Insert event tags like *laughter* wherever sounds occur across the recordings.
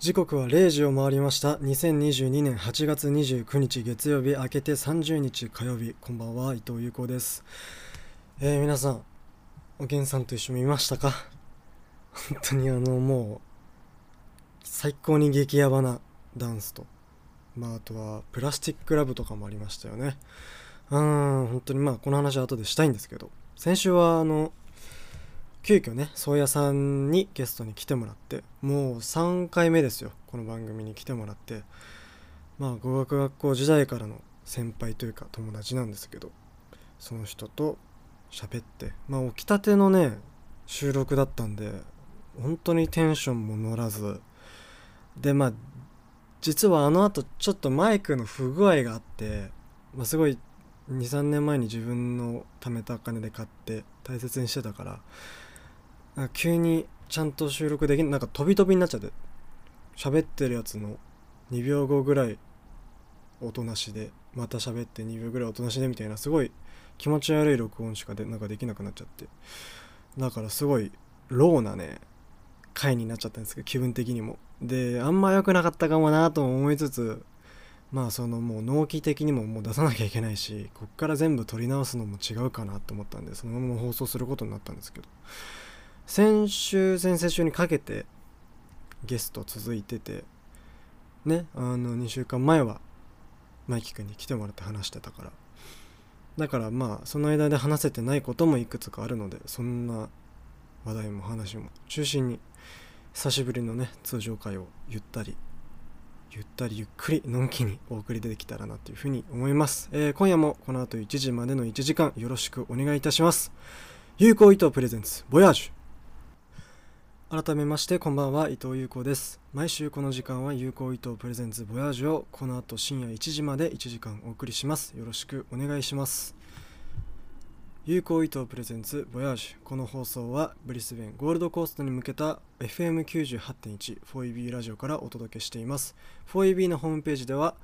時刻は0時を回りました。2022年8月29日月曜日明けて30日火曜日。こんばんは伊藤優子です。えー、皆さんおげんさんと一緒に見ましたか？*laughs* 本当にあのもう最高に激ヤバなダンスと。まああとはプラスティックラブとかもありましたよね。うん本当にまあこの話は後でしたいんですけど。先週はあの急遽ね宗谷さんにゲストに来てもらってもう3回目ですよこの番組に来てもらって。まあ語学学校時代からの先輩というか友達なんですけどその人と喋ってまあ起きたてのね収録だったんで本当にテンションも乗らず。でまあ実はあの後ちょっとマイクの不具合があって、まあ、すごい23年前に自分の貯めたお金で買って大切にしてたから急にちゃんと収録できなんか飛び飛びになっちゃって喋ってるやつの2秒後ぐらい音なしでまた喋って2秒ぐらい音なしでみたいなすごい気持ち悪い録音しかでなんかできなくなっちゃって。だからすごいローなね回になっちゃったんですけど気分的にも。であんま良くなかったかもなと思いつつまあそのもう納期的にももう出さなきゃいけないしこっから全部取り直すのも違うかなと思ったんでそのまま放送することになったんですけど。先週先々週にかけてゲスト続いててねあの2週間前はマイキ君に来てもらって話してたから。だからまあその間で話せてないこともいくつかあるのでそんな話題も話も中心に久しぶりのね通常会をゆったりゆったりゆっくりのんきにお送りできたらなというふうに思います、えー、今夜もこの後1時までの1時間よろしくお願いいたします。有効糸プレゼンツボヤージュ。改めましてこんばんは伊藤優子です。毎週この時間は有効伊藤プレゼンツボヤージュをこの後深夜1時まで1時間お送りします。よろしくお願いします。有効伊藤プレゼンツボヤージュこの放送はブリスベンゴールドコーストに向けた FM98.1-4EB ラジオからお届けしています。4EB のホームページでは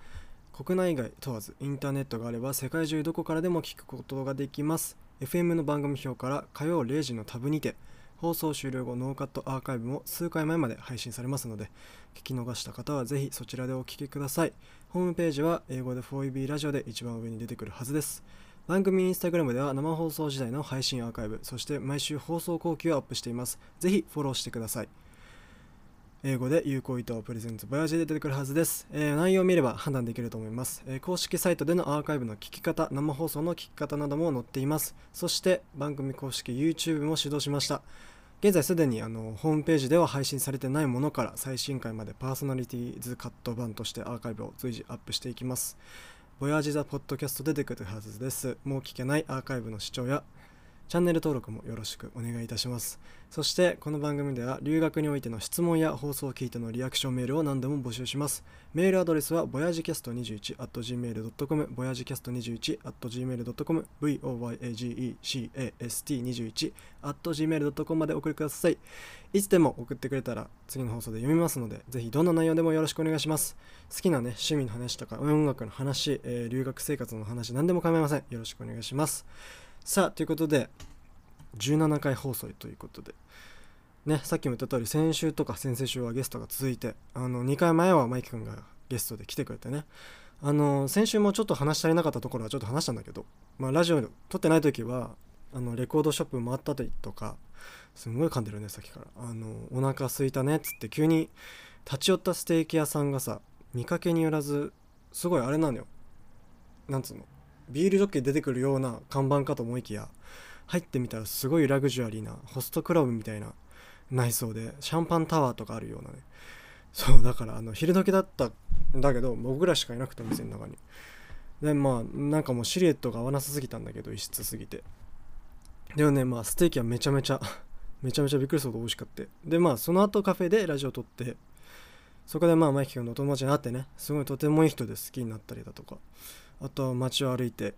国内外問わずインターネットがあれば世界中どこからでも聞くことができます。FM の番組表から火曜0時のタブにて放送終了後ノーカットアーカイブも数回前まで配信されますので聞き逃した方はぜひそちらでお聴きください。ホームページは英語で 4EB ラジオで一番上に出てくるはずです番組インスタグラムでは生放送時代の配信アーカイブそして毎週放送後期をアップしていますぜひフォローしてください英語で有効意図をプレゼントボヤージで出てくるはずです、えー、内容を見れば判断できると思います、えー、公式サイトでのアーカイブの聞き方生放送の聞き方なども載っています。そして番組公式 YouTube も始動しました。現在すでにあのホームページでは配信されてないものから最新回までパーソナリティーズカット版としてアーカイブを随時アップしていきます。ボヤージザポッドキャストで出てくるはずです。もう聞けないアーカイブの視聴やチャンネル登録もよろしくお願いいたします。そしてこの番組では留学においての質問や放送を聞いてのリアクションメールを何でも募集します。メールアドレスはボヤジキャスト21 at gmail.com ボヤジキャスト21 at gmail.com voyagecast21 at gmail.com まで送りください。いつでも送ってくれたら次の放送で読みますので、ぜひどんな内容でもよろしくお願いします。好きなね、趣味の話とか音楽の話、えー、留学生活の話、何でも構いません。よろしくお願いします。さあということで17回放送ということで。ねさっきも言った通り先週とか先々週はゲストが続いてあの2回前はマイキ君がゲストで来てくれてね。あの先週もちょっと話し足りなかったところはちょっと話したんだけど、まあ、ラジオ撮ってない時はあのレコードショップ回ったりとかすんごい噛んでるねさっきから。あのお腹すいたねっつって急に立ち寄ったステーキ屋さんがさ見かけによらずすごいあれなのよ。なんつうの？ビールジョッキ出てくるような看板かと思いきや入ってみたらすごいラグジュアリーなホストクラブみたいな内装でシャンパンタワーとかあるようなね。そうだからあの昼時だったんだけど僕らしかいなくてお店の中に。でまあなんかもうシルエットが合わなさすぎたんだけど異質すぎて。でもねまあステーキはめちゃめちゃ *laughs* めちゃめちゃびっくりするほど美味しかってでまあその後カフェでラジオ撮ってそこでまあマイキ君のお友達に会ってねすごいとてもいい人で好きになったりだとか。あと街を歩いて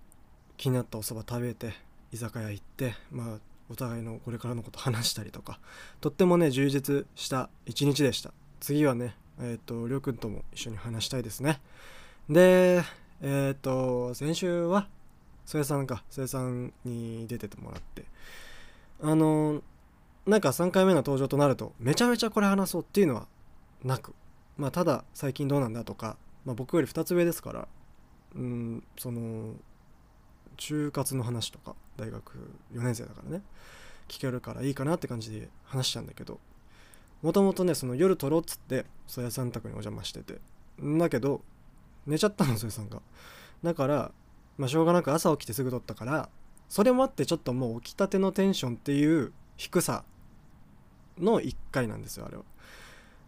気になったおそば食べて居酒屋行ってまあお互いのこれからのこと話したりとかとってもね充実した一日でした。次はねえっ、ー、とりょうくんとも一緒に話したいですね。でえっ、ー、と先週は曽谷さんか曽谷さんに出ててもらってあのなんか3回目の登場となるとめちゃめちゃこれ話そうっていうのはなくまあただ最近どうなんだとか、まあ、僕より2つ上ですからうんその就活の話とか大学4年生だからね。聞けるからいいかなって感じで話したんだけどもともとねその夜撮ろうっつって曽谷さん宅にお邪魔してて。だけど寝ちゃったの曽谷さんが。だからまあしょうがなく朝起きてすぐ撮ったからそれもあってちょっともう起きたてのテンションっていう低さの1回なんですよあれは。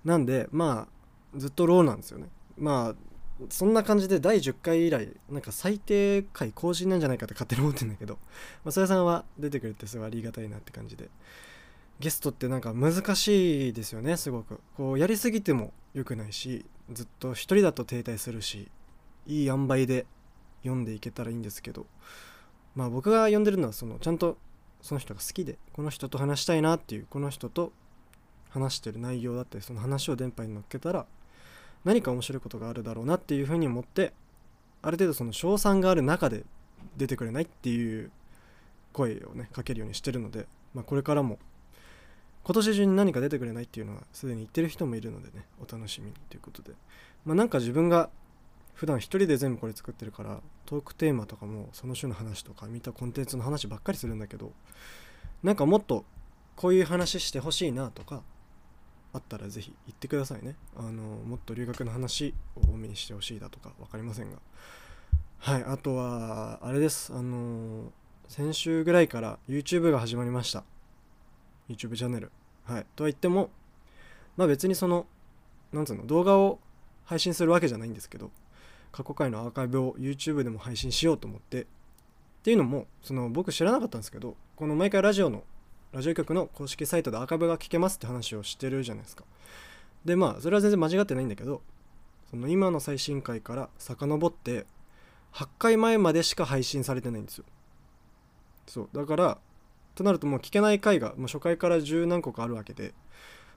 なんでまあずっとローなんですよね。まあそんな感じで第10回以来なんか最低回更新なんじゃないかって勝手に思ってるんだけど、*laughs* まあ、そやさんは出てくれてすごいありがたいなって感じで。ゲストってなんか難しいですよねすごく。こうやりすぎても良くないしずっと一人だと停滞するしいい塩梅で読んでいけたらいいんですけど。まあ僕が読んでるのはそのちゃんとその人が好きでこの人と話したいなっていうこの人と話してる内容だったりその話を電波に乗っけたら何か面白いことがあるだろうなっていうふうに思ってある程度その賞賛がある中で出てくれないっていう声をねかけるようにしてるので、まあ、これからも今年中に何か出てくれないっていうのはすでに言ってる人もいるのでねお楽しみにということで。まあなんか自分が普段一人で全部これ作ってるからトークテーマとかもその種の話とか見たコンテンツの話ばっかりするんだけどなんかもっとこういう話してほしいなとかあったらぜひ言ってくださいね。あのもっと留学の話を多めにしてほしいだとか分かりませんが。はいあとはあれです。あの先週ぐらいから YouTube が始まりました。YouTube チャンネル。はいとは言ってもまあ別にそのなんつうの動画を配信するわけじゃないんですけど過去回のアーカイブを YouTube でも配信しようと思って。っていうのもその僕知らなかったんですけどこの毎回ラジオのラジオ局の公式サイトでアーカブが聞けますって話をしてるじゃないですか。でまあそれは全然間違ってないんだけどその今の最新回から遡って8回前までしか配信されてないんですよ。そう。だからとなるともう聞けない回がもう初回から十何個かあるわけで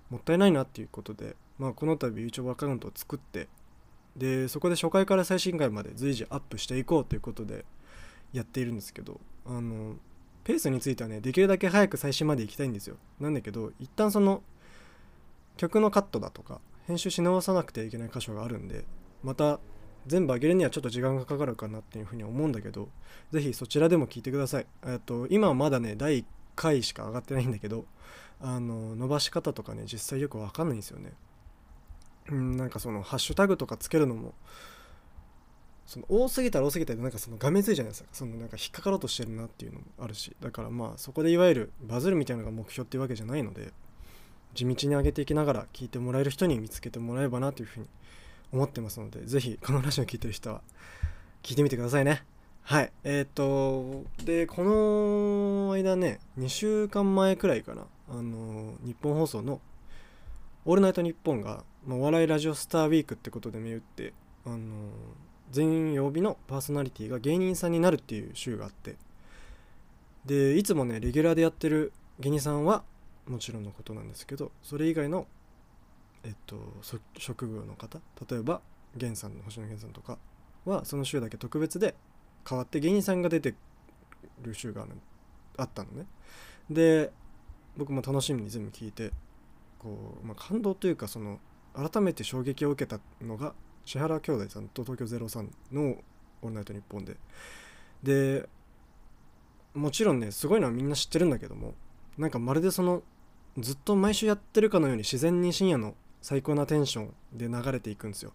もったいないなっていうことで、まあ、この度 YouTube アカウントを作ってでそこで初回から最新回まで随時アップしていこうということでやっているんですけどあのペースについてはねできるだけ早く最新まで行きたいんですよ。なんだけど一旦その曲のカットだとか編集し直さなくてはいけない箇所があるんでまた全部上げるにはちょっと時間がかかるかなっていうふうに思うんだけど是非そちらでも聞いてください。えっと今はまだね第1回しか上がってないんだけどあの伸ばし方とかね実際よくわかんないんですよね。うんなんかそのハッシュタグとかつけるのもその多すぎたら多すぎたらなんかその画面ついじゃないですかそのなんか引っかかろうとしてるなっていうのもあるしだからまあそこでいわゆるバズるみたいなのが目標っていうわけじゃないので地道に上げていきながら聞いてもらえる人に見つけてもらえばなというふうに思ってますので是非このラジオ聞いてる人は聞いてみてくださいね。はい。えっ、とでこの間ね2週間前くらいかな。あの日本放送の「オールナイトニッポン」が、ま、お笑いラジオスターウィークってことで銘打ってあの全曜日のパーソナリティが芸人さんになるっていう週があって。でいつもねレギュラーでやってる芸人さんはもちろんのことなんですけどそれ以外のえっと職業の方例えば源さんの星野源さんとかはその週だけ特別で変わって芸人さんが出てる週があるあったのね。で僕も楽しみに全部聞いてこう、まあ、感動というかその改めて衝撃を受けたのが千原兄弟さんと東京03の「オールナイトニッポンで」でもちろんねすごいのはみんな知ってるんだけどもなんかまるでそのずっと毎週やってるかのように自然に深夜の最高なテンションで流れていくんですよ。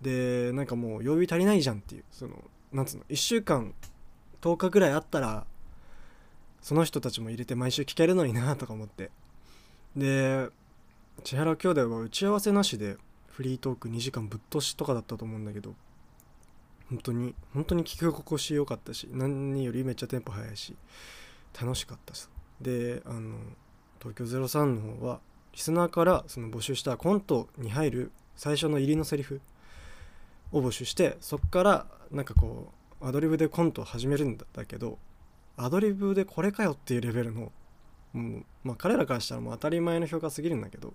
でなんかもう曜日足りないじゃんっていうそのなんつうの1週間10日ぐらいあったらその人たちも入れて毎週聞けるのになとか思って。で千原兄弟は打ち合わせなしでフリートーク2時間ぶっ通しとかだったと思うんだけど本当に本当に聞き心地よかったし何よりめっちゃテンポ速いし楽しかったしであの東京03の方はリスナーからその募集したコントに入る最初の入りのセリフを募集してそっからなんかこうアドリブでコントを始めるんだけどアドリブでこれかよっていうレベルのもうまあ彼らからしたらもう当たり前の評価すぎるんだけど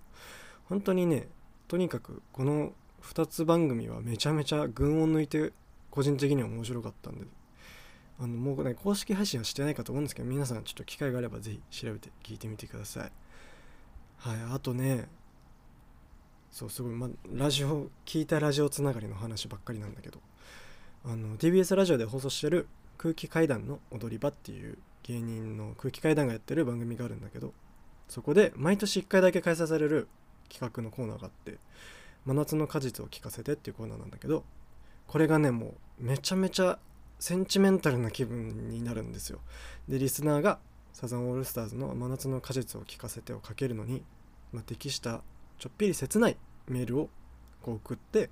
本当にねとにかくこの2つ番組はめちゃめちゃ群を抜いて個人的には面白かったんであのもうね公式配信はしてないかと思うんですけど皆さんちょっと機会があればぜひ調べて聞いてみてください。はいあとねそうすごい、ま、ラジオ聞いたラジオつながりの話ばっかりなんだけどあの TBS ラジオで放送してる空気階段の踊り場っていう芸人の空気階段がやってる番組があるんだけどそこで毎年1回だけ開催される企画のコーナーがあって「真夏の果実を聞かせて」っていうコーナーなんだけどこれがねもうめちゃめちゃセンチメンタルな気分になるんですよ。でリスナーがサザンオールスターズの「真夏の果実を聞かせて」をかけるのに、まあ、適したちょっぴり切ないメールをこう送って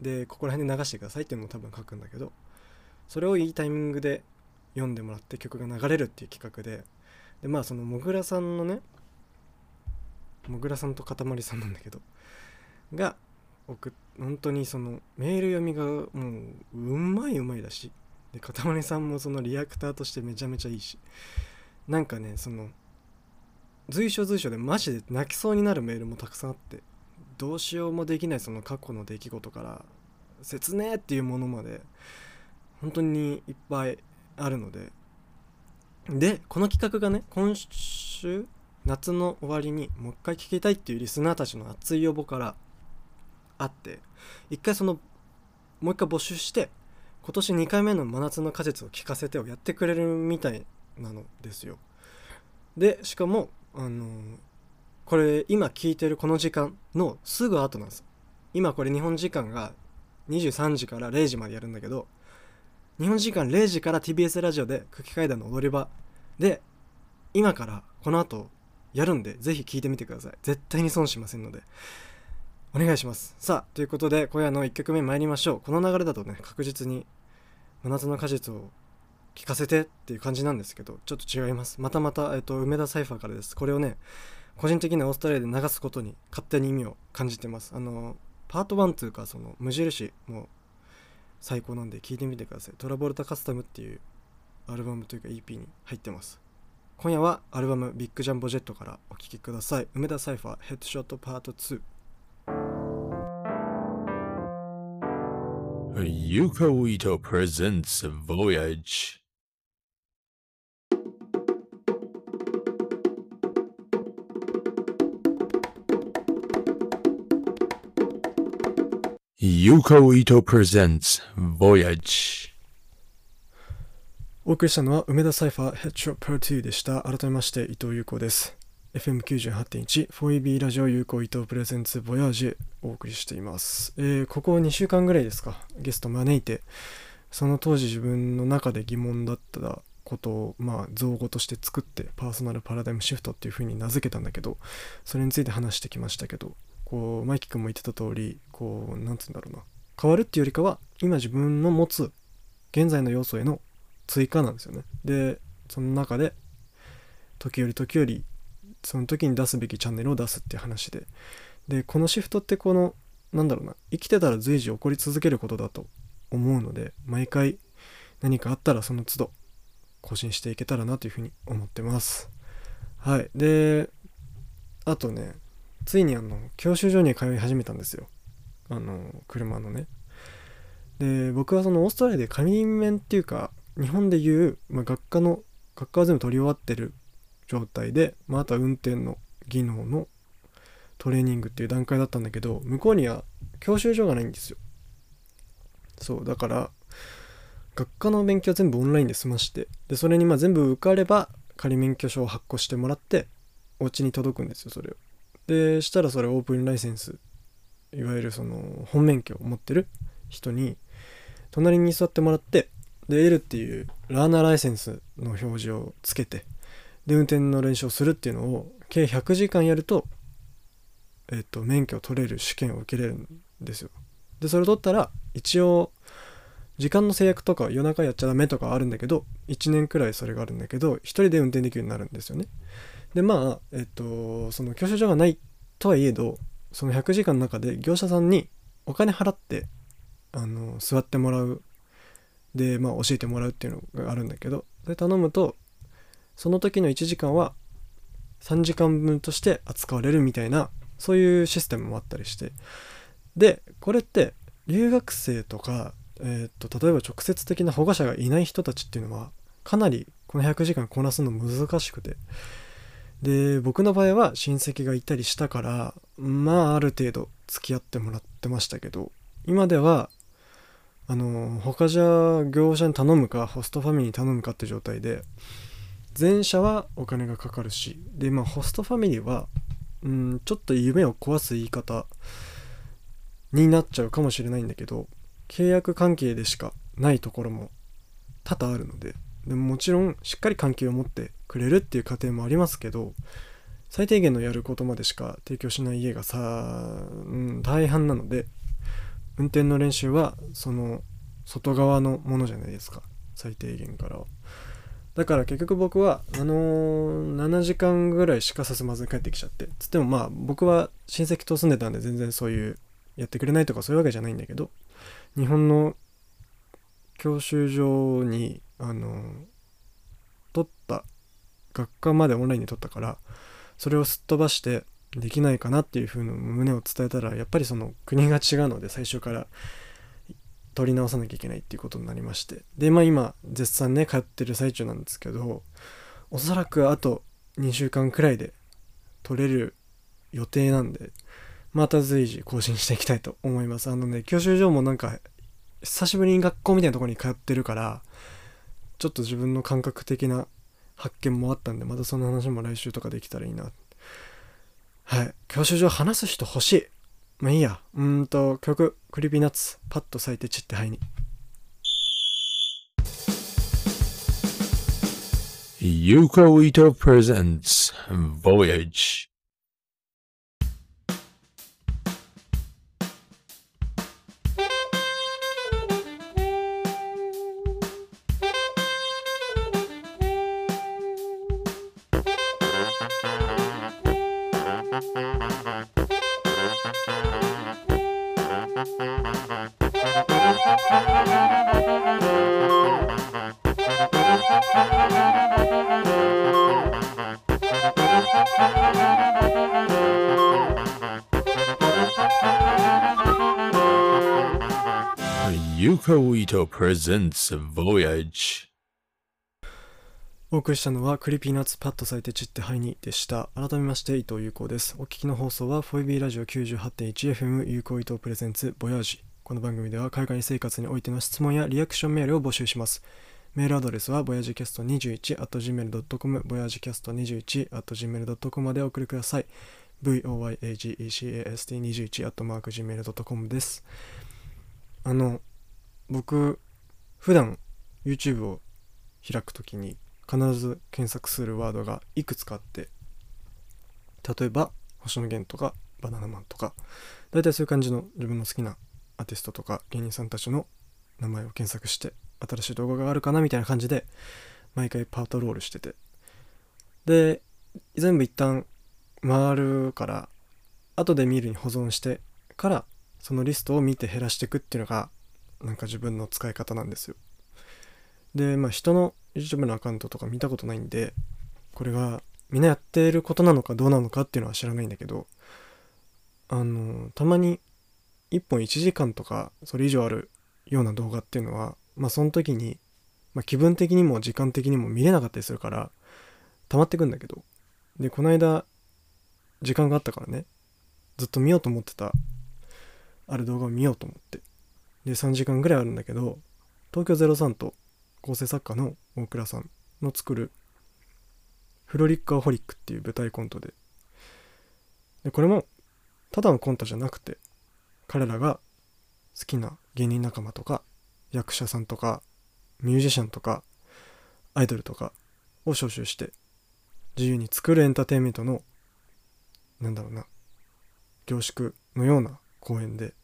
でここら辺で流してくださいっていうのも多分書くんだけどそれをいいタイミングで読んでもらって曲が流れるっていう企画ででまあそのもぐらさんのねもぐらさんとかたまりさんなんだけどが送本当にそのメール読みがもううまいうまいだしでかたまりさんもそのリアクターとしてめちゃめちゃいいしなんかねその随所随所でマジで泣きそうになるメールもたくさんあってどうしようもできないその過去の出来事から切ねっていうものまで本当にいっぱいあるのででこの企画がね今週夏の終わりにもう一回聞きたいっていうリスナーたちの熱い要望からあって一回そのもう一回募集して今年2回目の真夏の果実を聞かせてをやってくれるみたいなのですよ。でしかもあのこれ今聞いてるこの時間のすぐ後なんです。今これ日本時間が23時から0時までやるんだけど日本時間0時から TBS ラジオで空気階段の踊り場で今からこの後やるんでぜひ聞いてみてください。絶対に損しませんので。お願いします。さあということで今夜の1曲目参りましょう。この流れだとね確実に真夏の果実を聞かせてっていう感じなんですけどちょっと違います。またまた、えっと、梅田サイファーからです。これをね個人的にオーストラリアで流すことに勝手に意味を感じてます。あのパート1というかその無印も最高なんで聞いてみてください。トラボルタカスタムっていうアルバムというか EP に入ってます。今夜はアルバムビッグジャンボジェットからお聴きください梅田サイファーヘッドショットパート2 Yuko Ito presents Voyage. Yuko Ito presents Voyage. お送りしたのは梅田サイファーヘッドショットパート2でした。改めまして伊藤優子です。FM98.1 4EB ラジオ有効伊藤プレゼンツボヤージュお送りしています、えーここ2週間ぐらいですか。ゲスト招いて。その当時自分の中で疑問だったことをまあ造語として作ってパーソナルパラダイムシフトっていう風に名付けたんだけどそれについて話してきましたけどこうマイキ君も言ってた通りこうなんつうんだろうな。変わるっていうよりかは今自分の持つ現在の要素への追加なんですよね。でその中で時折時折その時に出すべきチャンネルを出すっていう話で。でこのシフトってこのなんだろうな生きてたら随時起こり続けることだと思うので毎回何かあったらその都度更新していけたらなというふうに思ってます。はい。であとねついにあの教習所に通い始めたんですよ。あの車のね。で僕はそのオーストラリアで紙面っていうか日本でいう、まあ、学科の学科は全部取り終わってる状態で、まあ、あとは運転の技能のトレーニングっていう段階だったんだけど向こうには教習所がないんですよ。そうだから学科の勉強は全部オンラインで済ましてでそれにまあ全部受かれば仮免許証を発行してもらってお家に届くんですよそれを。でしたらそれオープンライセンスいわゆるその本免許を持ってる人に隣に座ってもらってで L っていうラーナーライセンスの表示をつけてで運転の練習をするっていうのを計100時間やるとえっと免許を取れる試験を受けれるんですよ。でそれを取ったら一応時間の制約とか夜中やっちゃダメとかあるんだけど1年くらいそれがあるんだけど1人で運転できるようになるんですよね。でまあえっとその教習所がないとはいえどその100時間の中で業者さんにお金払ってあの座ってもらうでまあ教えてもらうっていうのがあるんだけどそれ頼むとその時の1時間は3時間分として扱われるみたいなそういうシステムもあったりして。でこれって留学生とか、えー、と例えば直接的な保護者がいない人たちっていうのはかなりこの100時間こなすの難しくて。で僕の場合は親戚がいたりしたからまあある程度付き合ってもらってましたけど今ではあの他じゃ業者に頼むかホストファミリーに頼むかって状態で前者はお金がかかるしでまあホストファミリーはうんちょっと夢を壊す言い方になっちゃうかもしれないんだけど契約関係でしかないところも多々あるのででももちろんしっかり関係を持ってくれるっていう過程もありますけど最低限のやることまでしか提供しない家がさ、うん、大半なので運転の練習はその外側のものじゃないですか。最低限からは。だから結局僕はあのー、7時間ぐらいしかさせまずに帰ってきちゃって。つってもまあ僕は親戚と住んでたんで全然そういうやってくれないとかそういうわけじゃないんだけど日本の教習所にあの取った学科までオンラインで取ったからそれをすっ飛ばしてできないかなっていう風の胸を伝えたらやっぱりその国が違うので最初から取り直さなきゃいけないっていうことになりまして。でまあ今絶賛ね通ってる最中なんですけどおそらくあと2週間くらいで取れる予定なんでまた随時更新していきたいと思います。あのね教習所もなんか久しぶりに学校みたいなとこに通ってるからちょっと自分の感覚的な発見もあったんでまたその話も来週とかできたらいいなはい。教習所話す人欲しい。まあいいや。うんと曲クリピーナッツ。パッと咲いて散って灰に。Yuko Ito presents Voyage. Presents Voyage. お送りしたのは Creepy Nuts パッと咲いて散って灰にでした。改めまして伊藤優子です。お聞きの放送は 4EB ラジオ 98.1FM Yukou Ito Presents Voyage。この番組では海外生活においての質問やリアクションメールを募集します。メールアドレスはボヤジキャスト21 gmail.com ボヤジキャスト21 gmail.com までお送りください。Voyagecast21 gmail.com です。あの僕普段 YouTube を開くときに必ず検索するワードがいくつかあって例えば星野源とかバナナマンとか大体そういう感じの自分の好きなアーティストとか芸人さんたちの名前を検索して新しい動画があるかなみたいな感じで毎回パートロールしてて。で全部一旦回るから後で見るに保存してからそのリストを見て減らしていくっていうのがなんか自分の使い方なんですよ。でまあ人の YouTube のアカウントとか見たことないんでこれがみんなやっていることなのかどうなのかっていうのは知らないんだけどあのたまに1本1時間とかそれ以上あるような動画っていうのはまあその時に、まあ、気分的にも時間的にも見れなかったりするから溜まってくんだけどでこの間時間があったからねずっと見ようと思ってたある動画を見ようと思ってで3時間ぐらいあるんだけど東京03と構成作家の大倉さんの作るフロリックアホリックっていう舞台コントででこれもただのコントじゃなくて彼らが好きな芸人仲間とか役者さんとかミュージシャンとかアイドルとかを招集して自由に作るエンターテインメントのなんだろうな凝縮のような公演で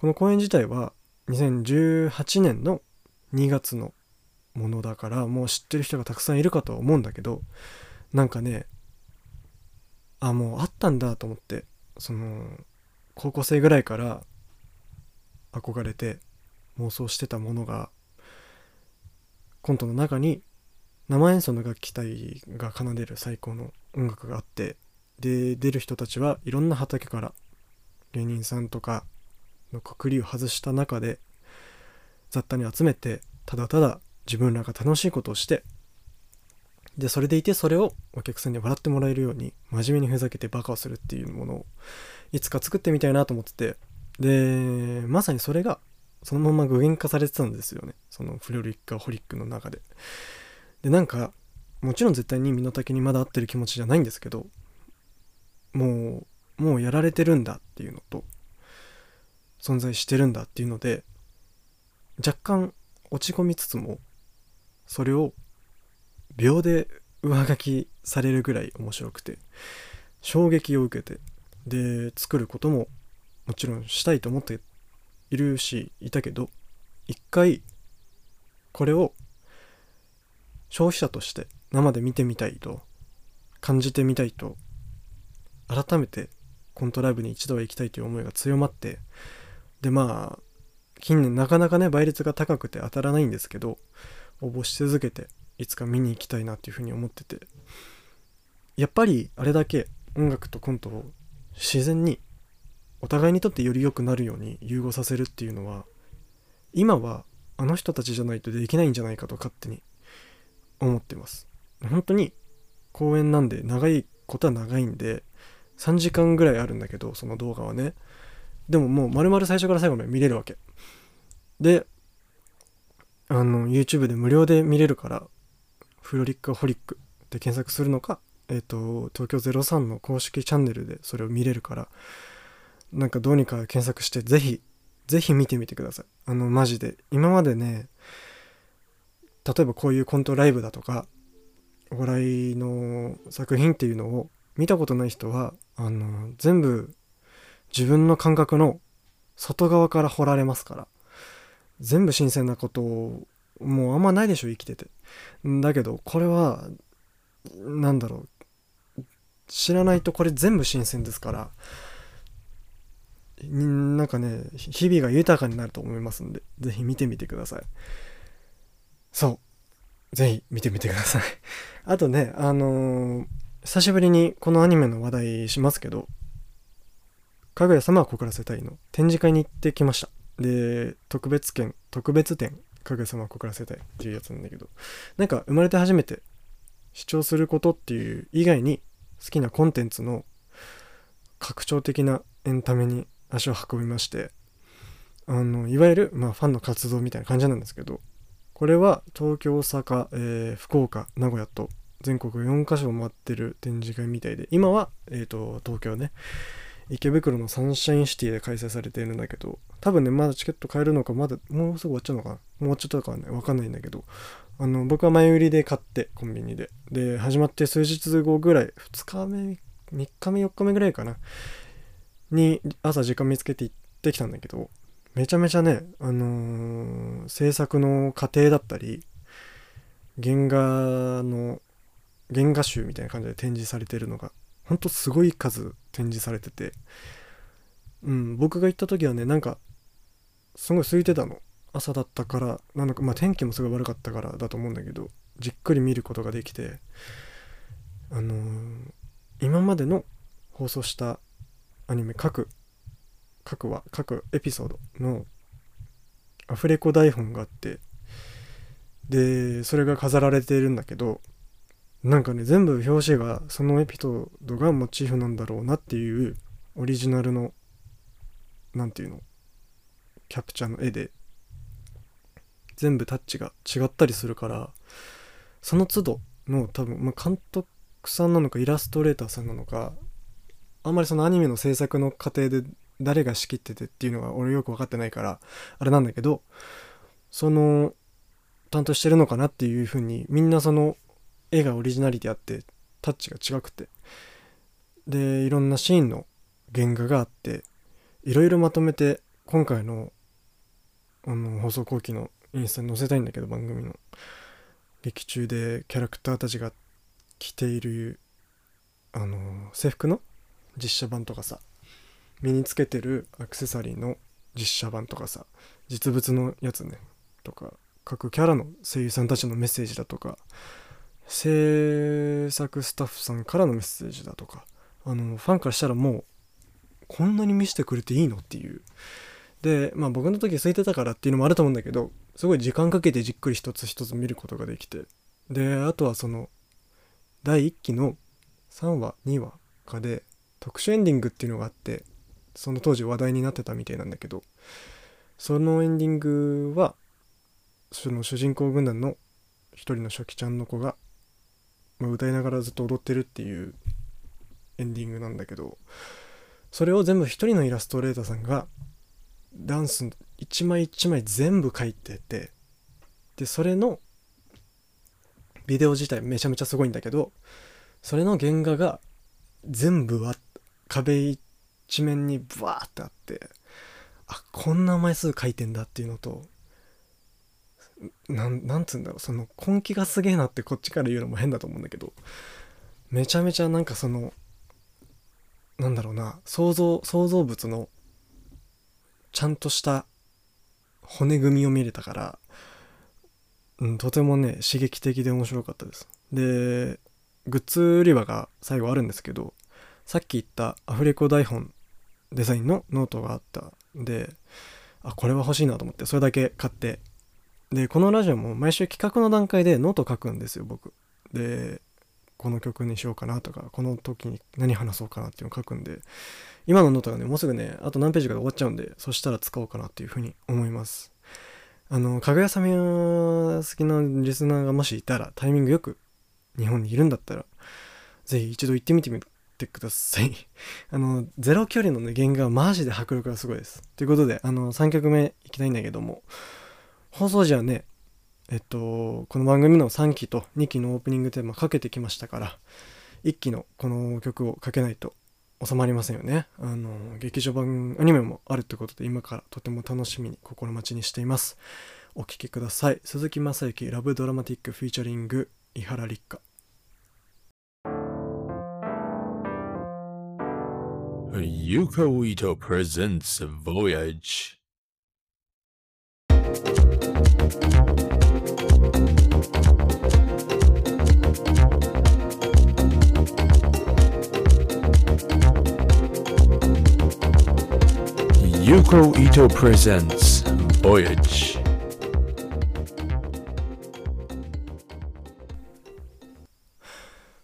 この公演自体は2018年の2月のものだからもう知ってる人がたくさんいるかとは思うんだけどなんかねあもうあったんだと思ってその高校生ぐらいから憧れて妄想してたものがコントの中に生演奏の楽器隊が奏でる最高の音楽があってで出る人たちはいろんな畑から芸人さんとかのくくりを外した中で雑多に集めてただただ自分らが楽しいことをしてでそれでいてそれをお客さんに笑ってもらえるように真面目にふざけてバカをするっていうものをいつか作ってみたいなと思っててでまさにそれがそのまま具現化されてたんですよね。そのフロリッカホリックの中で。でなんかもちろん絶対に身の丈にまだ合ってる気持ちじゃないんですけどもうもうやられてるんだっていうのと存在してるんだっていうので若干落ち込みつつもそれを秒で上書きされるぐらい面白くて衝撃を受けてで作ることももちろんしたいと思っているしいたけど一回これを消費者として生で見てみたいと感じてみたいと改めてコントライブに一度は行きたいという思いが強まってでまあ近年なかなかね倍率が高くて当たらないんですけど応募し続けていつか見に行きたいなっていうふうに思ってて。やっぱりあれだけ音楽とコントを自然にお互いにとってより良くなるように融合させるっていうのは今はあの人たちじゃないとできないんじゃないかと勝手に思ってます。本当に公演なんで長いことは長いんで3時間ぐらいあるんだけどその動画はね。でももう丸々最初から最後まで見れるわけ。であの YouTube で無料で見れるからフロリックホリックで検索するのかえっ、と東京03の公式チャンネルでそれを見れるからなんかどうにか検索してぜひぜひ見てみてください。あのマジで。今までね例えばこういうコントライブだとかお笑いの作品っていうのを見たことない人はあの全部自分の感覚の外側から掘られますから。全部新鮮なことをもうあんまないでしょ生きてて。だけどこれはなんだろう。知らないとこれ全部新鮮ですからなんかね日々が豊かになると思いますんで是非見てみてください。そう。是非見てみてください。あとねあのー、久しぶりにこのアニメの話題しますけどかぐや様は告らせたいの。展示会に行ってきました。で特別券特別展かぐや様は告らせたいっていうやつなんだけど。なんか生まれて初めて主張することっていう以外に好きなコンテンツの拡張的なエンタメに足を運びまして。あのいわゆる、まあ、ファンの活動みたいな感じなんですけど。これは東京大阪、えー、福岡名古屋と全国4カ所回ってる展示会みたいで。今は、えーと、東京ね。池袋のサンシャインシティで開催されているんだけど多分ねまだチケット買えるのかまだもうすぐ終わっちゃうのかな？もうちょっとかはね。分かんないんだけど。あの僕は前売りで買ってコンビニで。で始まって数日後ぐらい2日目3日目4日目ぐらいかな？に朝時間見つけて行ってきたんだけどめちゃめちゃねあのー、制作の過程だったり原画の原画集みたいな感じで展示されてるのがほんとすごい数展示されてて。うん僕が行った時はねなんかすごい空いてたの。朝だったからなのかまあ天気もすごい悪かったからだと思うんだけどじっくり見ることができてあのー、今までの放送したアニメ各各話各エピソードのアフレコ台本があってでそれが飾られているんだけどなんかね全部表紙がそのエピソードがモチーフなんだろうなっていうオリジナルの何て言うのキャプチャーの絵で全部タッチが違ったりするからその都度の多分、まあ、監督さんなのかイラストレーターさんなのかあんまりそのアニメの制作の過程で誰が仕切っててっていうのが俺よく分かってないからあれなんだけどその担当してるのかなっていうふうにみんなその絵がオリジナリティあってタッチが違くて。でいろんなシーンの原画があっていろいろまとめて今回のあの放送後期のインスタに載せたいんだけど番組の。劇中でキャラクターたちが着ているあの制服の実写版とかさ身につけてるアクセサリーの実写版とかさ実物のやつね。とか各キャラの声優さんたちのメッセージだとか制作スタッフさんからのメッセージだとか。あのファンからしたらもうこんなに見せてくれていいのっていう。でまあ僕の時空いてたからっていうのもあると思うんだけどすごい時間かけてじっくり一つ一つ見ることができて。であとはその第1期の3話2話かで特殊エンディングっていうのがあってその当時話題になってたみたいなんだけどそのエンディングはその主人公軍団の一人の初期ちゃんの子が、ま、歌いながらずっと踊ってるっていうエンディングなんだけどそれを全部一人のイラストレーターさんがダンス一枚一枚全部描いててでそれのビデオ自体めちゃめちゃすごいんだけどそれの原画が全部は壁一面にブワーってあってあこんな枚数描いてんだっていうのとなんなんつうんだろう。その根気がすげえなってこっちから言うのも変だと思うんだけど。めちゃめちゃなんかそのなんだろうな。想像想像物のちゃんとした骨組みを見れたから、うん、とてもね刺激的で面白かったです。でグッズ売り場が最後あるんですけどさっき言ったアフレコ台本デザインのノートがあったんであこれは欲しいなと思ってそれだけ買ってでこのラジオも毎週企画の段階でノート書くんですよ僕。でこの曲にしようかなとかこの時に何話そうかなっていうのを書くんで今のノートがねもうすぐねあと何ページかで終わっちゃうんでそしたら使おうかなっていうふうに思います。あのかぐや様好きなリスナーがもしいたらタイミングよく日本にいるんだったらぜひ一度行ってみてみてください。*laughs* あのゼロ距離のね原画はマジで迫力がすごいです。ということであの3曲目いきたいんだけども放送時はねえっとこの番組の3期と2期のオープニングテーマかけてきましたから1期のこの曲をかけないと収まりませんよね。あの劇場版アニメもあるということで今からとても楽しみに心待ちにしています。お聴きください。鈴木雅之ラブドラマティックフィーチャリング伊原立花。Yuko Ito presents Voyage. Yuko Ito presents Voyage.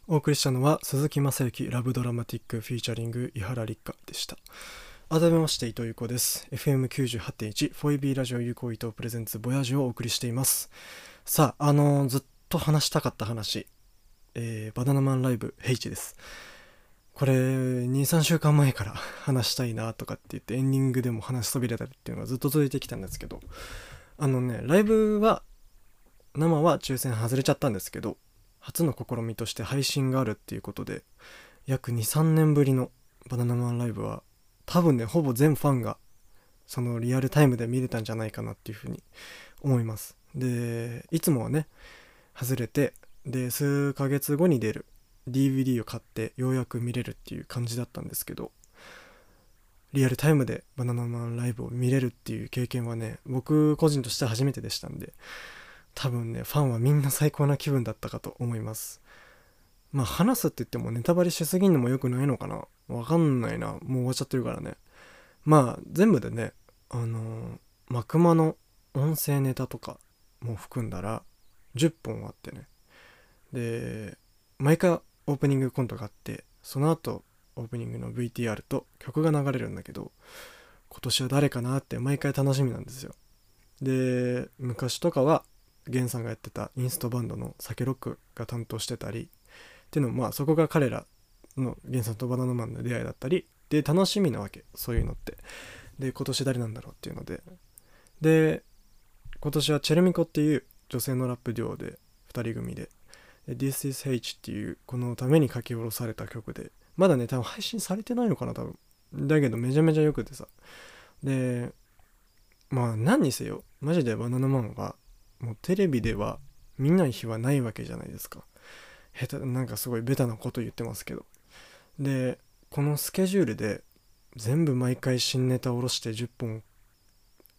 お送りしたのは鈴木雅之ラブドラマティックフィーチャリング伊原立花でした。改めまして伊藤優子です。FM98.1 フォイビーラジオ有効伊藤プレゼンツボヤージュをお送りしています。さああのーずっと話したかった話。えーバナナマンライブヘイチです。これ23週間前から *laughs* 話したいなとかって言ってエンディングでも話しそびれたりっていうのがずっと続いてきたんですけどあのねライブは生は抽選外れちゃったんですけど初の試みとして配信があるっていうことで約23年ぶりのバナナマンライブは多分ねほぼ全ファンがそのリアルタイムで見れたんじゃないかなっていうふうに思います。でいつもはね外れてで数ヶ月後に出る。DVD を買ってようやく見れるっていう感じだったんですけどリアルタイムでバナナマンライブを見れるっていう経験はね僕個人として初めてでしたんで多分ねファンはみんな最高な気分だったかと思います。まあ話すって言ってもネタバレしすぎんのも良くないのかな？わかんないな。もう終わっちゃってるからね。まあ全部でねあのーマクマの音声ネタとかも含んだら10本あってね。で毎回オープニングコントがあってその後オープニングの VTR と曲が流れるんだけど今年は誰かなって毎回楽しみなんですよ。で昔とかはゲンさんがやってたインストバンドのサケロックが担当してたりっていうのもまあそこが彼らのゲンさんとバナナマンの出会いだったりで楽しみなわけそういうのって。で今年誰なんだろうっていうので。で今年はチェルミコっていう女性のラップデュオで2人組で This is H っていうこのために書き下ろされた曲で。まだね多分配信されてないのかな多分。だけどめちゃめちゃ良くてさ。でまあ何にせよマジでバナナマンはもうテレビでは見ない日はないわけじゃないですか。下手なんかすごいベタなこと言ってますけど。でこのスケジュールで全部毎回新ネタ下ろして10本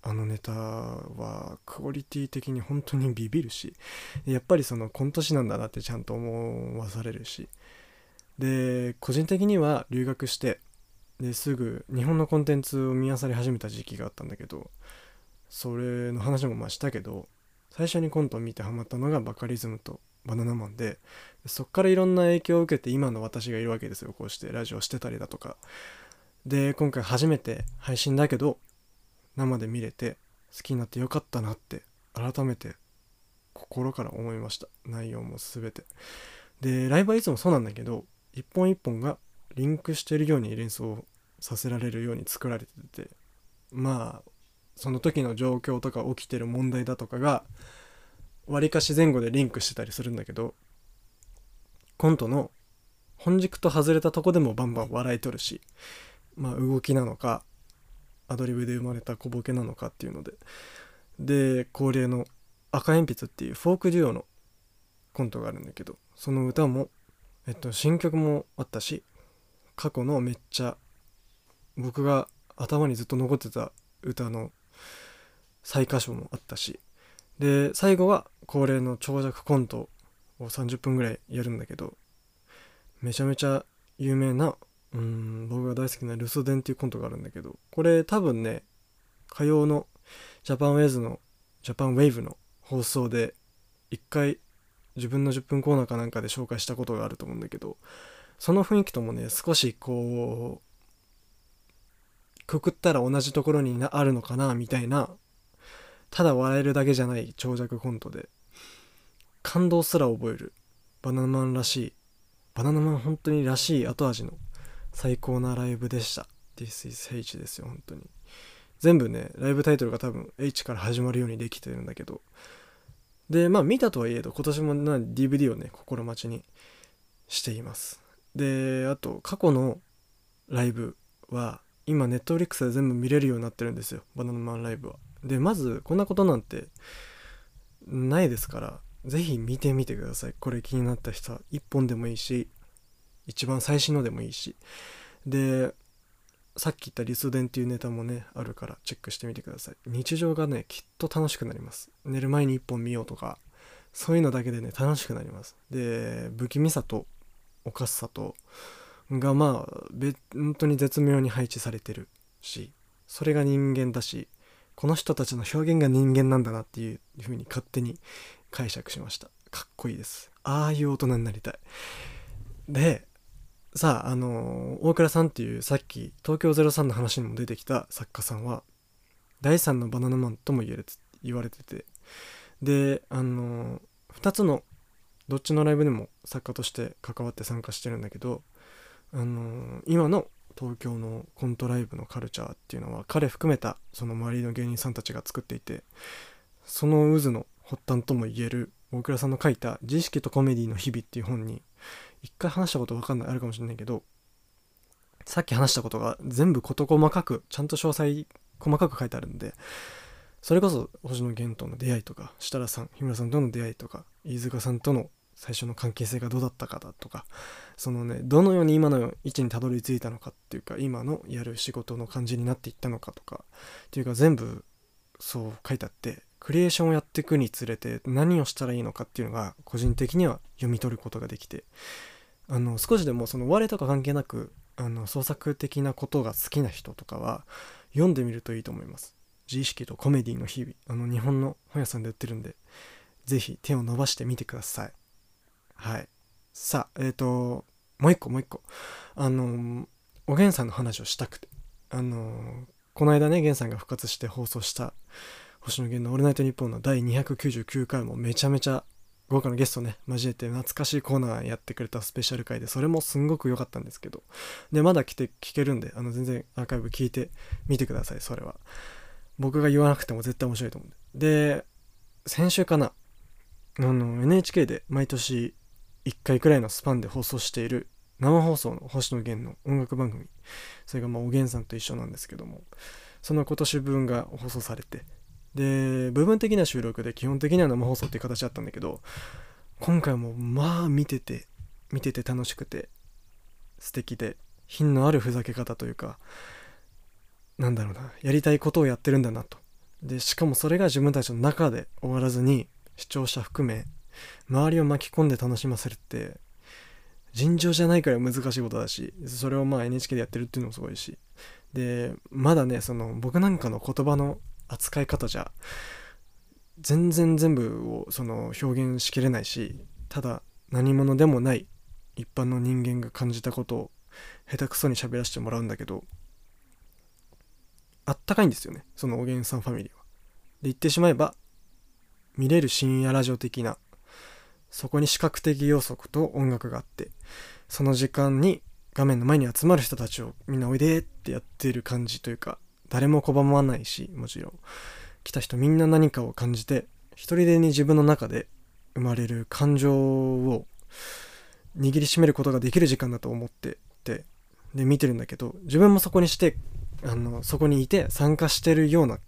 あのネタはクオリティ的に本当にビビるしやっぱりそのコント師なんだなってちゃんと思わされるし。で個人的には留学してですぐ日本のコンテンツを見漁り始めた時期があったんだけどそれの話もまあしたけど最初にコントを見てハマったのがバカリズムとバナナマンでそっからいろんな影響を受けて今の私がいるわけですよ。こうしてラジオしてたりだとか。で今回初めて配信だけど生で見れて好きになってよかったなって改めて心から思いました。内容も全て。でライブはいつもそうなんだけど一本一本がリンクしてるように連想させられるように作られててまあその時の状況とか起きてる問題だとかがわりかし前後でリンクしてたりするんだけどコントの本軸と外れたとこでもバンバン笑いとるしまあ動きなのかアドリブで生まれた小ボケなのかっていうので。で恒例の赤鉛筆っていうフォークデュオのコントがあるんだけどその歌も、えっと、新曲もあったし過去のめっちゃ僕が頭にずっと残ってた歌の最歌唱もあったしで最後は恒例の長尺コントを30分ぐらいやるんだけどめちゃめちゃ有名なうん僕が大好きな「留守電」っていうコントがあるんだけどこれ多分ね火曜のジャパンウェイズのジャパンウェイブの放送で一回自分の10分コーナーかなんかで紹介したことがあると思うんだけどその雰囲気ともね少しこうくくったら同じところにあるのかなみたいなただ笑えるだけじゃない長尺コントで感動すら覚えるバナナマンらしいバナナマン本当にらしい後味の最高なライブでした This is H ですよ本当に。全部ねライブタイトルが多分 H から始まるようにできてるんだけど。でまあ見たとはいえど今年もな DVD をね心待ちにしています。であと過去のライブは今 Netflix で全部見れるようになってるんですよ。バナナマンライブは。でまずこんなことなんてないですから是非見てみてください。これ気になった人は1本でもいいし一番最新のでもいいし。でさっき言った「リスデン」っていうネタもねあるからチェックしてみてください。日常がねきっと楽しくなります。寝る前に1本見ようとかそういうのだけでね楽しくなります。で不気味さとおかしさとがまあ本当に絶妙に配置されてるしそれが人間だしこの人たちの表現が人間なんだなっていう風に勝手に解釈しました。かっこいいです。ああいう大人になりたい。でさああの大倉さんっていうさっき東京03の話にも出てきた作家さんは第3のバナナマンとも言える言われてて。であの2つのどっちのライブでも作家として関わって参加してるんだけどあの今の東京のコントライブのカルチャーっていうのは彼含めたその周りの芸人さんたちが作っていてその渦の発端とも言える大倉さんの書いた「自意識とコメディの日々」っていう本に一回話したこと分かんないあるかもしれないけどさっき話したことが全部事細かくちゃんと詳細細かく書いてあるんでそれこそ星野源との出会いとか設楽さん日村さんとの出会いとか飯塚さんとの最初の関係性がどうだったかだとかそのねどのように今の位置にたどり着いたのかっていうか今のやる仕事の感じになっていったのかとかっていうか全部そう書いてあってクリエーションをやっていくにつれて何をしたらいいのかっていうのが個人的には読み取ることができてあの少しでもその我とか関係なくあの創作的なことが好きな人とかは読んでみるといいと思います。自意識とコメディの日々。あの日本の本屋さんで売ってるんで是非手を伸ばしてみてください。はい。さあえっ、ー、ともう一個もう一個。あのおげんさんの話をしたくて。あのこの間ねげんさんが復活して放送した星野源の「オールナイトニッポン」の第299回もめちゃめちゃ豪華なゲストね交えて懐かしいコーナーやってくれたスペシャル回でそれもすんごく良かったんですけどでまだ来て聞けるんであの全然アーカイブ聞いてみてくださいそれは僕が言わなくても絶対面白いと思うんでで先週かなあの NHK で毎年1回くらいのスパンで放送している生放送の星野源の音楽番組それがまあおげんさんと一緒なんですけどもその今年分が放送されてで部分的な収録で基本的には生放送っていう形だったんだけど今回もまあ見てて見てて楽しくて素敵で品のあるふざけ方というかなんだろうなやりたいことをやってるんだなと。でしかもそれが自分たちの中で終わらずに視聴者含め周りを巻き込んで楽しませるって尋常じゃないくらい難しいことだしそれをまあ NHK でやってるっていうのもすごいし。でまだねその僕なんかの言葉の扱い方じゃ全然全部をその表現しきれないしただ何者でもない一般の人間が感じたことを下手くそに喋らせてもらうんだけどあったかいんですよねそのおげんさんファミリーは。で言ってしまえば見れる深夜ラジオ的なそこに視覚的要素と音楽があってその時間に画面の前に集まる人たちをみんなおいでってやってる感じというか誰も拒まないしもちろん。来た人みんな何かを感じて一人でに自分の中で生まれる感情を握りしめることができる時間だと思っててで見てるんだけど自分もそこにしてあのそこにいて参加してるような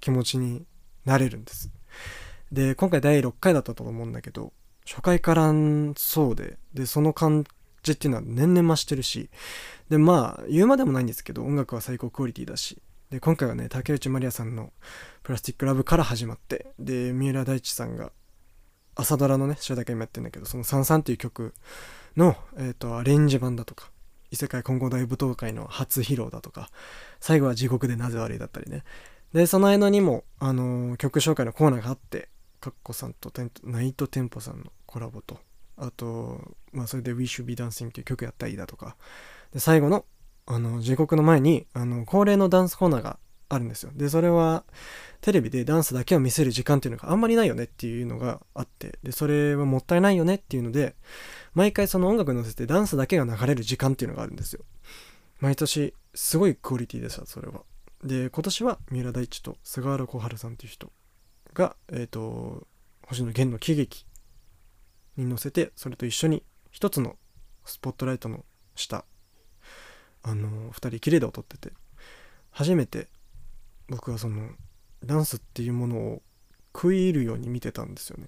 気持ちになれるんです。で今回第6回だったと思うんだけど初回からそうででその感じっていうのは年々増してるしでまあ言うまでもないんですけど音楽は最高クオリティだしで今回はね竹内まりやさんの「プラスティックラブ」から始まってで三浦大知さんが朝ドラのね主題歌今やってるんだけどその「さんさん」っていう曲の、えーと、アレンジ版だとか異世界混合大舞踏会の初披露だとか最後は地獄でなぜ悪いだったりね。でその間にも、あのー、曲紹介のコーナーがあってかっこさんとナイトテンポさんのコラボとあと、まあ、それで We Should Be Dancing っていう曲やったりだとか。で最後のあの地獄の前にあの恒例のダンスコーナーがあるんですよ。でそれはテレビでダンスだけを見せる時間っていうのがあんまりないよねっていうのがあってでそれはもったいないよねっていうので毎回その音楽に乗せてダンスだけが流れる時間っていうのがあるんですよ。毎年すごいクオリティでしたそれは。で今年は三浦大知と菅原小春さんっていう人がえっ、ー、と星野源の喜劇に乗せてそれと一緒に一つのスポットライトの下あの2人きれいで踊ってて初めて僕はそのダンスっていうものを食い入るように見てたんですよね。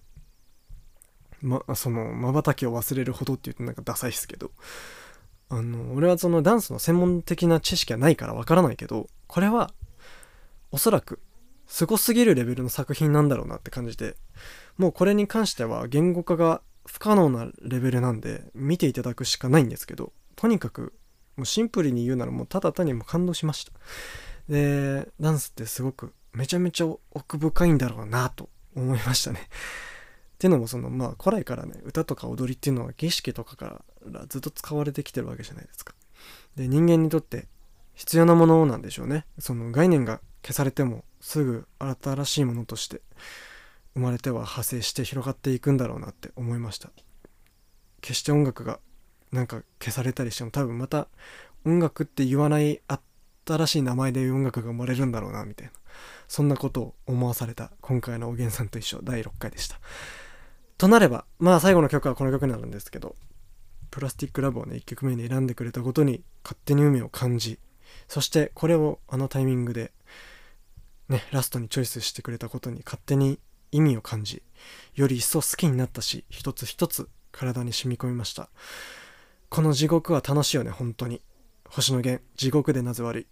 ま、その瞬きを忘れるほどって言うとなんかダサいですけどあの俺はそのダンスの専門的な知識はないからわからないけどこれはおそらくすごすぎるレベルの作品なんだろうなって感じでもうこれに関しては言語化が不可能なレベルなんで見ていただくしかないんですけどとにかくもうシンプルに言うならもうただ単にも感動しました。でダンスってすごくめちゃめちゃ奥深いんだろうなと思いましたね。っていうのもそのまあ古来からね歌とか踊りっていうのは儀式とかからずっと使われてきてるわけじゃないですか。で人間にとって必要なものなんでしょうね。その概念が消されてもすぐ新しいものとして生まれては派生して広がっていくんだろうなって思いました。決して音楽がなんか消されたりしても多分また音楽って言わない新しい名前で音楽が生まれるんだろうなみたいな。そんなことを思わされた今回のおげんさんと一緒第6回でした。となればまあ最後の曲はこの曲になるんですけどプラスティックラブをね1曲目に選んでくれたことに勝手に海を感じそしてこれをあのタイミングでねラストにチョイスしてくれたことに勝手に意味を感じより一層好きになったし一つ一つ体に染み込みました。この地獄は楽しいよね、本当に。星野源、地獄でなぜ悪い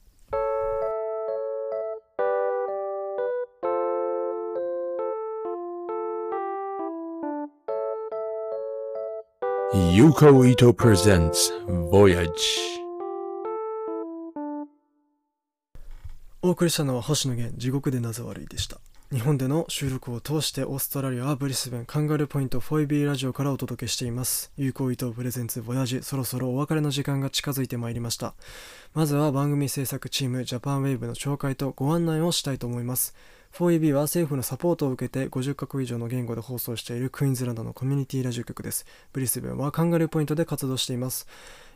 ？Yuko Ito presents Voyage お送りしたのは星野源地獄でなぜ悪いでした日本での収録を通してオーストラリアブリスベンカンガルーポイント 4B ラジオからお届けしています。有効伊藤プレゼンツボヤジそろそろお別れの時間が近づいてまいりました。まずは番組制作チームジャパンウェーブの紹介とご案内をしたいと思います。4EB は政府のサポートを受けて50カ国以上の言語で放送しているクイーンズランドのコミュニティラジオ局です。ブリスベンはカンガルーポイントで活動しています。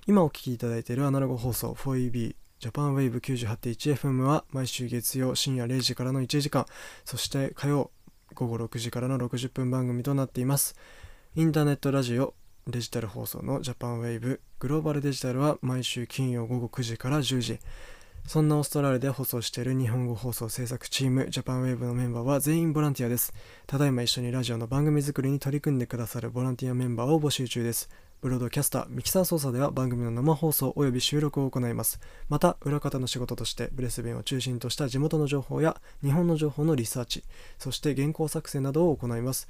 今お聴きいただいているアナログ放送 4EB ジャパンウェーブ 98.1FM は毎週月曜深夜0時からの1時間、そして火曜午後6時からの60分番組となっています。インターネットラジオ、デジタル放送のジャパンウェーブグローバルデジタルは毎週金曜午後9時から10時。そんなオーストラリアで放送している日本語放送制作チームジャパンウェーブのメンバーは全員ボランティアです。ただいま一緒にラジオの番組作りに取り組んでくださるボランティアメンバーを募集中です。ブロードキャスター、ミキサー操作では番組の生放送及び収録を行います。また、裏方の仕事としてブレスベンを中心とした地元の情報や日本の情報のリサーチ、そして原稿作成などを行います。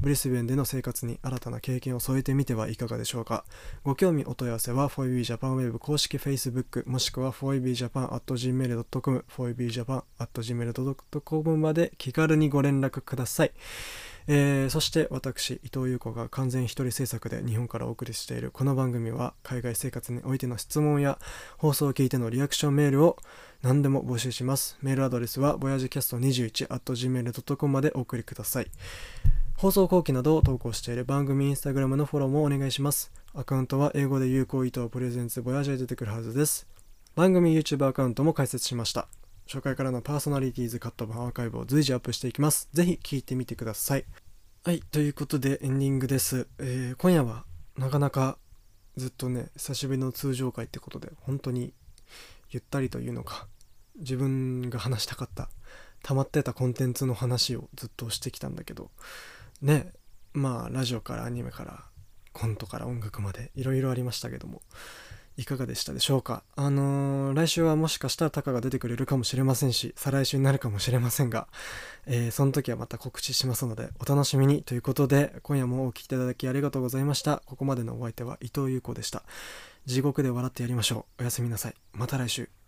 ブレスベンでの生活に新たな経験を添えてみてはいかがでしょうか。ご興味お問い合わせは 4EB Japan Web 公式 Facebook もしくは 4EBJapan.gmail.com、4EBJapan.gmail.com まで気軽にご連絡ください。えーそして私伊藤優子が完全一人制作で日本からお送りしているこの番組は海外生活においての質問や放送を聞いてのリアクションメールを何でも募集します。メールアドレスは voyagecast21.gmail.com までお送りください。放送後期などを投稿している番組インスタグラムのフォローもお願いします。アカウントは英語で有効伊藤プレゼンツボヤジュで出てくるはずです。番組 YouTube アカウントも開設しました。初回からのパーソナリティーズカット版アーカイブを随時アップしていきます。ぜひ聞いてみてください。はいということでエンディングです、えー今夜はなかなかずっとね久しぶりの通常回ってことで本当にゆったりというのか自分が話したかった溜まってたコンテンツの話をずっとしてきたんだけどねまあラジオからアニメからコントから音楽までいろいろありましたけどもいかがでしたでしょうか？あのー来週はもしかしたらタカが出てくれるかもしれませんし再来週になるかもしれませんが、えーその時はまた告知しますのでお楽しみにということで今夜もお聴きいただきありがとうございました。ここまでのお相手は伊藤優子でした。地獄で笑ってやりましょう。おやすみなさい。また来週。